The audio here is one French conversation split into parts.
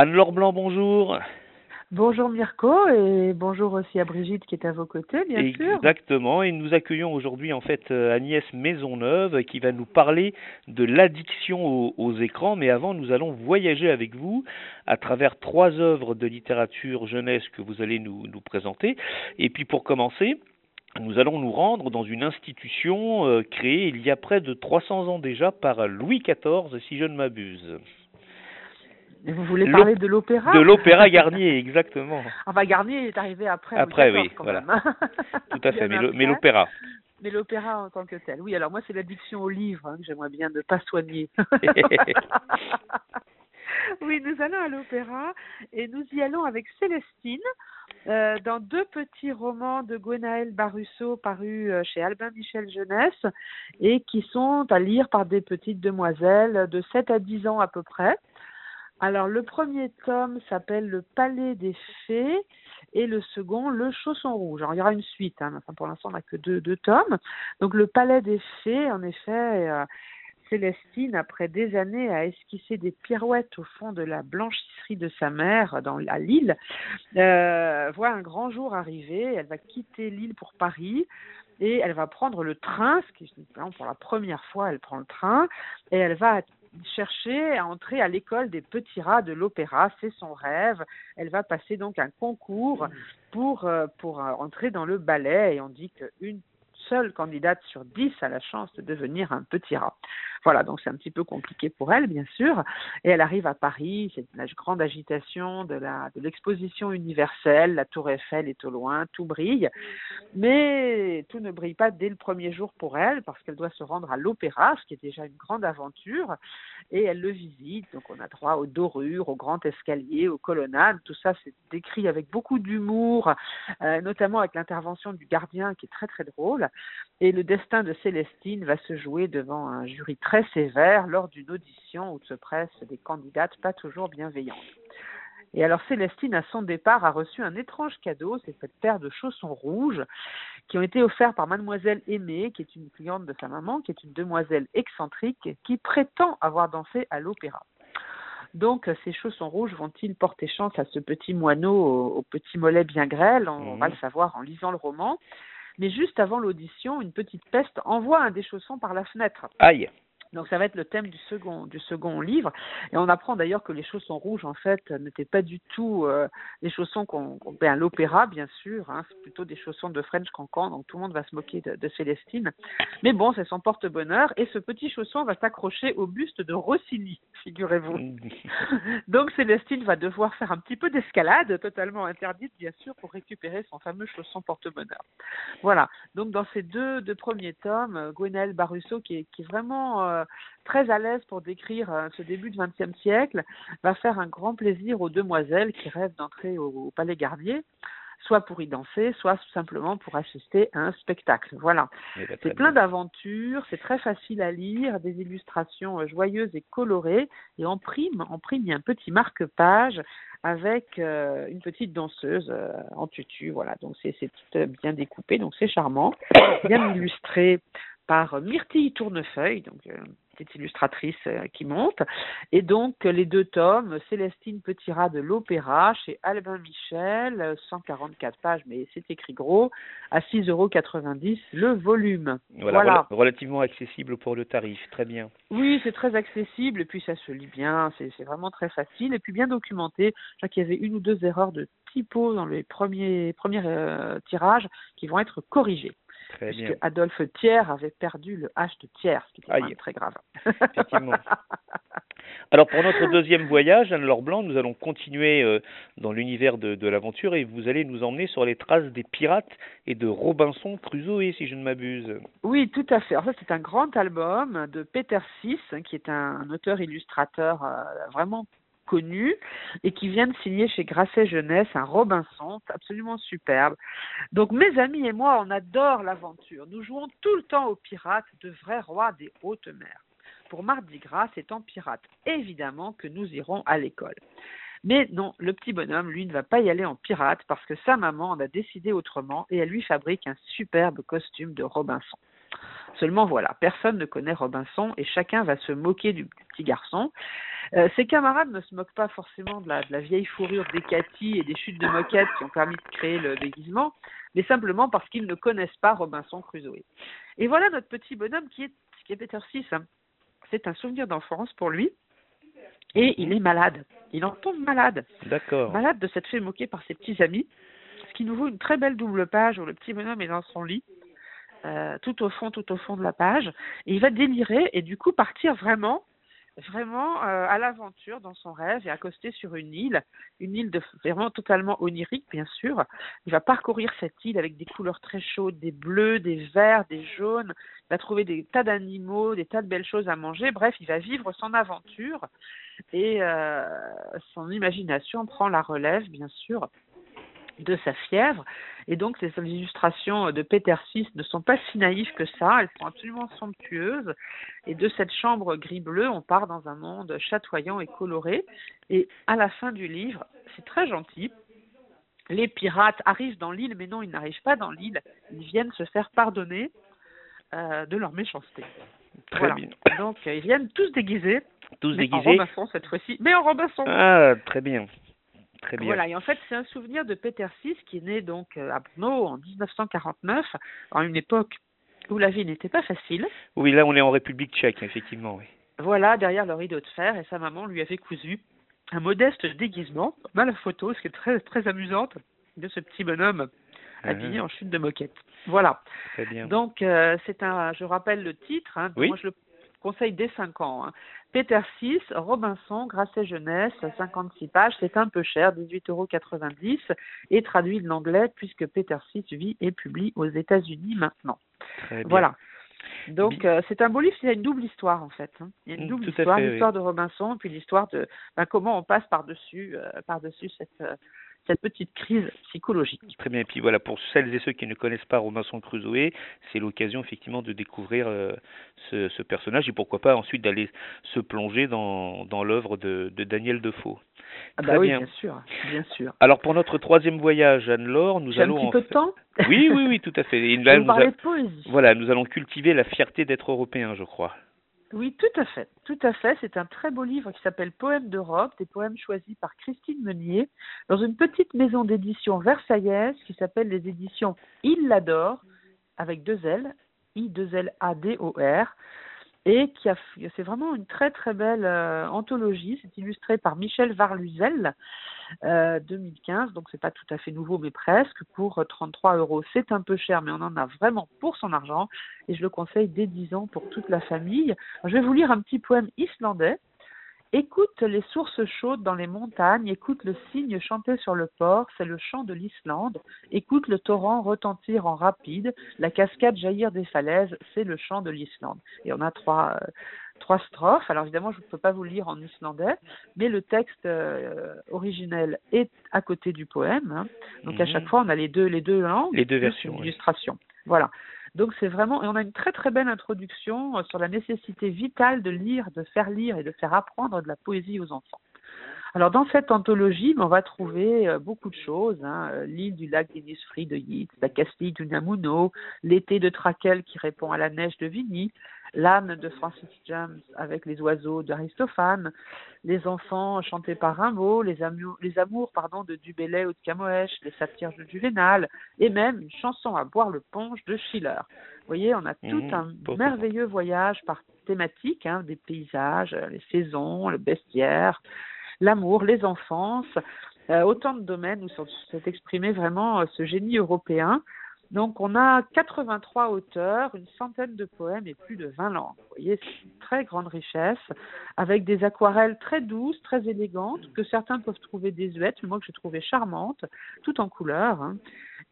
Anne-Laure Blanc, bonjour. Bonjour Mirko et bonjour aussi à Brigitte qui est à vos côtés, bien sûr. Exactement, et nous accueillons aujourd'hui en fait euh, Agnès Maisonneuve qui va nous parler de l'addiction aux, écrans. Mais avant, nous allons voyager avec vous à travers trois œuvres de littérature jeunesse que vous allez nous, nous présenter. Et puis pour commencer, nous allons nous rendre dans une institution euh, créée il y a près de 300 ans déjà par Louis XIV, si je ne m'abuse. Vous voulez parler de l'opéra De l'opéra Garnier, exactement. Enfin, Garnier est arrivé après. Après, oui, voilà. Tout à fait, mais l'opéra. Mais l'opéra en tant que tel. Oui, alors moi, c'est l'addiction au livre hein, que j'aimerais bien ne pas soigner. oui, nous allons à l'opéra et nous y allons avec Célestine euh, dans deux petits romans de Gwenaël Barusso parus euh, chez Albin Michel Jeunesse et qui sont à lire par des petites demoiselles de 7 à 10 ans à peu près. Alors, le premier tome s'appelle Le Palais des Fées et le second, Le Chausson Rouge. Alors, il y aura une suite, hein, pour l'instant, on n'a que deux, tomes. Donc, Le Palais des Fées, en effet, euh, Célestine, après des années à esquisser des pirouettes au fond de la blanchisserie de sa mère dans, à Lille, euh, voit un grand jour arriver. Elle va quitter Lille pour Paris et elle va prendre le train, ce qui pour la première fois, elle prend le train et elle va chercher à entrer à l'école des petits rats de l'opéra, c'est son rêve. Elle va passer donc un concours pour, euh, pour euh, entrer dans le ballet et on dit qu'une seule candidate sur dix a la chance de devenir un petit rat. Voilà, donc c'est un petit peu compliqué pour elle, bien sûr. Et elle arrive à Paris, c'est la grande agitation de l'exposition universelle, la Tour Eiffel est au loin, tout brille, mais tout ne brille pas dès le premier jour pour elle parce qu'elle doit se rendre à l'opéra, ce qui est déjà une grande aventure, et elle le visite. Donc on a droit aux dorures, au grand escalier, aux colonnades. Tout ça c'est décrit avec beaucoup d'humour, euh, notamment avec l'intervention du gardien qui est très très drôle. Et le destin de Célestine va se jouer devant un jury très sévère lors d'une audition où se pressent des candidates pas toujours bienveillantes. Et alors Célestine, à son départ, a reçu un étrange cadeau, c'est cette paire de chaussons rouges qui ont été offerts par mademoiselle Aimée, qui est une cliente de sa maman, qui est une demoiselle excentrique, qui prétend avoir dansé à l'opéra. Donc, ces chaussons rouges vont-ils porter chance à ce petit moineau au, petit mollet bien grêle? On, va mmh. le savoir en lisant le roman. Mais juste avant l'audition, une petite peste envoie un des chaussons par la fenêtre. Aïe donc ça va être le thème du second du second livre. Et on apprend d'ailleurs que les chaussons rouges en fait n'étaient pas du tout euh, les chaussons qu'on ben, l'opéra bien sûr hein, c'est plutôt des chaussons de French Cancan donc tout le monde va se moquer de, de Célestine. Mais bon c'est son porte-bonheur et ce petit chausson va s'accrocher au buste de Rossini figurez-vous. Donc Célestine va devoir faire un petit peu d'escalade totalement interdite bien sûr pour récupérer son fameux chausson porte-bonheur. Voilà. Donc dans ces deux, deux premiers tomes Gwenaël Barusso qui est, qui est vraiment euh, très à l'aise pour décrire euh, ce début du XXe siècle, va faire un grand plaisir aux demoiselles qui rêvent d'entrer au, Palais Garnier soit pour y danser, soit simplement pour assister à un spectacle. Voilà. Eh ben, c'est plein d'aventures, c'est très facile à lire, des illustrations euh, joyeuses et colorées, et en prime, en prime, il y a un petit marque-page avec une petite danseuse en tutu, voilà. Donc c'est tout bien découpé, donc c'est charmant, bien illustré par Myrtille Tournefeuille, donc euh, petite illustratrice euh, qui monte, et donc les deux tomes, Célestine Petitrat de l'Opéra chez Albin Michel, 144 pages, mais c'est écrit gros, à 6,90 euros le volume. Voilà, relativement accessible pour le tarif, très bien. Oui, c'est très accessible, et puis ça se lit bien, c'est vraiment très facile, et puis bien documenté. Je crois qu'il y avait une ou deux erreurs de typo dans les premiers, premiers euh, tirages qui vont être corrigées. Très puisque Adolphe Thiers avait perdu le H de Thiers, ce qui était très grave. Effectivement. Alors pour notre deuxième voyage, Anne-Laure Blanc, nous allons continuer euh, dans l'univers de, l'aventure et vous allez nous emmener sur les traces des pirates et de Robinson Crusoe, si je ne m'abuse. Oui, tout à fait. Alors ça, c'est un grand album de Peter Sis, qui est un, auteur-illustrateur euh, vraiment et qui vient de signer chez Grasset Jeunesse un Robinson absolument superbe. Donc mes amis et moi, on adore l'aventure. Nous jouons tout le temps aux pirates, de vrais rois des hautes mers. Pour Mardi Gras, c'est en pirate, évidemment, que nous irons à l'école. Mais non, le petit bonhomme, lui, ne va pas y aller en pirate parce que sa maman en a décidé autrement et elle lui fabrique un superbe costume de Robinson. Seulement voilà, personne ne connaît Robinson et chacun va se moquer du petit garçon. Euh, ses camarades ne se moquent pas forcément de la, de la vieille fourrure des Cathy et des chutes de moquette qui ont permis de créer le déguisement, mais simplement parce qu'ils ne connaissent pas Robinson Crusoe. Et voilà notre petit bonhomme qui est, qui est Peter Six. Hein. C'est un souvenir d'enfance pour lui. Et il est malade. Il en tombe malade. D'accord. Malade de s'être fait moquer par ses petits amis. Ce qui nous vaut une très belle double page où le petit bonhomme est dans son lit. Euh, tout au fond, tout au fond de la page. Et il va délirer et du coup partir vraiment vraiment euh, à l'aventure dans son rêve et accosté sur une île, une île de, vraiment totalement onirique bien sûr. Il va parcourir cette île avec des couleurs très chaudes, des bleus, des verts, des jaunes. Il va trouver des tas d'animaux, des tas de belles choses à manger. Bref, il va vivre son aventure et euh, son imagination prend la relève bien sûr de sa fièvre. Et donc, les illustrations de Peter VI ne sont pas si naïves que ça, elles sont absolument somptueuses. Et de cette chambre gris-bleu, on part dans un monde chatoyant et coloré. Et à la fin du livre, c'est très gentil. Les pirates arrivent dans l'île, mais non, ils n'arrivent pas dans l'île. Ils viennent se faire pardonner euh, de leur méchanceté. Très bien. Donc, ils viennent tous déguisés. Tous mais déguisés. En Robinson cette fois-ci. Mais en Robinson. Ah, très bien. Très bien. Voilà, et en fait, c'est un souvenir de Peter VI qui est né donc euh, à Brno en 1949, à une époque où la vie n'était pas facile. Oui, là, on est en République tchèque, effectivement, oui. Voilà, derrière le rideau de fer, et sa maman lui avait cousu un modeste déguisement, on a la photo, ce qui est très, très amusante, de ce petit bonhomme habillé Mhm. en chute de moquette. Voilà. Très bien. Donc, euh, c'est un, je rappelle le titre, hein, Oui. moi je le conseille dès 5 ans. hein. Peter VI, Robinson, Grasset Jeunesse, 56 pages, c'est un peu cher, 18,90 euros, et traduit de l'anglais puisque Peter VI vit et publie aux États-Unis maintenant. Très bien. Voilà. Donc euh, c'est un beau livre, il y a une double histoire en fait. hein. Il y a une Mm, double tout histoire, oui. l'histoire de Robinson, puis l'histoire de ben, comment on passe par-dessus euh, par-dessus cette, euh, cette petite crise psychologique. Très bien. Et puis voilà, pour celles et ceux qui ne connaissent pas Robinson Crusoe, c'est l'occasion effectivement de découvrir euh, ce, ce personnage et pourquoi pas ensuite d'aller se plonger dans, dans l'œuvre de, de Daniel Defoe. Ah Très bah oui, bien. bien sûr, bien sûr. Alors pour notre troisième voyage, Anne-Laure, nous J'ai un allons petit en peu de temps Oui, oui, oui, tout à fait. Et là, nous a- de poésie. Voilà, nous allons cultiver la fierté d'être européen, je crois. Oui, tout à fait, tout à fait. C'est un très beau livre qui s'appelle Poèmes d'Europe, des poèmes choisis par Christine Meunier dans une petite maison d'édition versaillaise qui s'appelle les éditions Il l'adore avec deux L, I 2 L A D O R et c'est vraiment une très très belle euh, anthologie. C'est illustré par Michel Varluzel, euh, 2015, donc c'est pas tout à fait nouveau, mais presque pour 33 euros. C'est un peu cher, mais on en a vraiment pour son argent et je le conseille dès 10 ans pour toute la famille. Je vais vous lire un petit poème islandais. Écoute les sources chaudes dans les montagnes, écoute le cygne chanter sur le port, c'est le chant de l'Islande. Écoute le torrent retentir en rapide, la cascade jaillir des falaises, c'est le chant de l'Islande. Et on a trois, euh, trois strophes. Alors évidemment, je ne peux pas vous lire en islandais, mais le texte euh, originel est à côté du poème. hein. Donc à Mhm. chaque fois, on a les deux, les deux langues, Les deux versions. Voilà. Donc c'est vraiment, et on a une très très belle introduction euh, sur la nécessité vitale de lire, de faire lire et de faire apprendre de la poésie aux enfants. Alors dans cette anthologie, ben, on va trouver euh, beaucoup de choses. Hein, euh, L'île du lac d'Innisfree de Yeats, la Castille du Namuno, l'été de Traquel qui répond à la neige de Vigny, l'âne de Francis James avec les oiseaux d'Aristophane, les enfants chantés par Rimbaud, les amours, les amours pardon, de Dubélé ou de Camoèche, les satires de Juvénal, et même une chanson à boire le punch de Schiller. Vous voyez, on a tout Mhm, un merveilleux voyage par thématique, hein, des paysages, les saisons, le bestiaire, l'amour, les enfances, euh, autant de domaines où s'est exprimé vraiment euh, ce génie européen. Donc on a 83 auteurs, une centaine de poèmes et plus de 20 langues. Vous voyez, c'est une très grande richesse, avec des aquarelles très douces, très élégantes, que certains peuvent trouver désuètes, mais moi que j'ai trouvé charmantes, tout en couleurs. hein.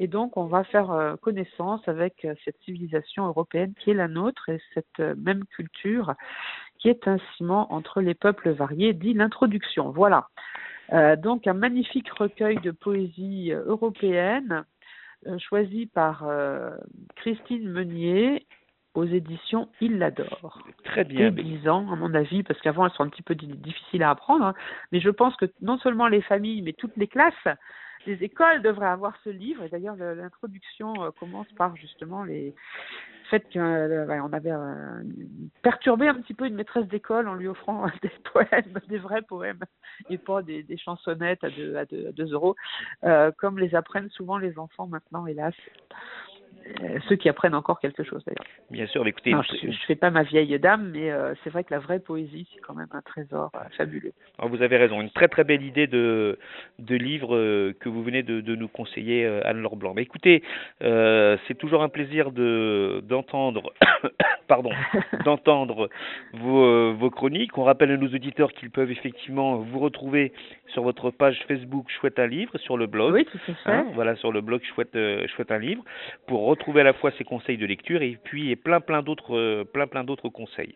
Et donc on va faire euh, connaissance avec cette civilisation européenne qui est la nôtre et cette même culture qui est un ciment entre les peuples variés, dit l'introduction. Voilà. Euh, donc un magnifique recueil de poésie euh, européenne euh, choisi par euh, Christine Meunier aux éditions Il l'adore. Très bien. 10 ans, à mon avis, parce qu'avant elles sont un petit peu di- difficiles à apprendre, hein, mais je pense que non seulement les familles, mais toutes les classes, les écoles devraient avoir ce livre, et d'ailleurs le- l'introduction commence par justement les fait qu'on avait perturbé un petit peu une maîtresse d'école en lui offrant des poèmes, des vrais poèmes, et pas des, chansonnettes à 2 à deux, euros, comme les apprennent souvent les enfants maintenant, hélas. Euh, ceux qui apprennent encore quelque chose d'ailleurs. Bien sûr, mais écoutez, je ne fais pas ma vieille dame, mais euh, c'est vrai que la vraie poésie, c'est quand même un trésor euh, fabuleux. vous avez raison, une très très belle idée de, de livre que vous venez de, de nous conseiller, Anne-Laure Blanc. Mais écoutez, c'est toujours un plaisir de d'entendre, pardon, d'entendre vos, vos chroniques. On rappelle à nos auditeurs qu'ils peuvent effectivement vous retrouver sur votre page Facebook Chouette un livre, sur le blog. Oui, tout à fait. Hein, voilà, sur le blog Chouette, Chouette un livre, pour retrouver à la fois ces conseils de lecture et puis plein plein d'autres euh, plein plein d'autres conseils.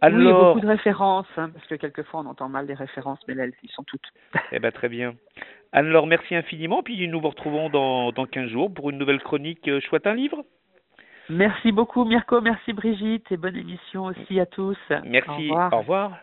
Alors, oui, beaucoup de références hein, parce que quelquefois on entend mal les références, mais là elles sont toutes. eh ben très bien. Alors merci infiniment, puis nous vous retrouvons dans, dans 15 jours pour une nouvelle chronique euh, Chouette un livre. Merci beaucoup Mirko, merci Brigitte et bonne émission aussi à tous. Merci, Au revoir.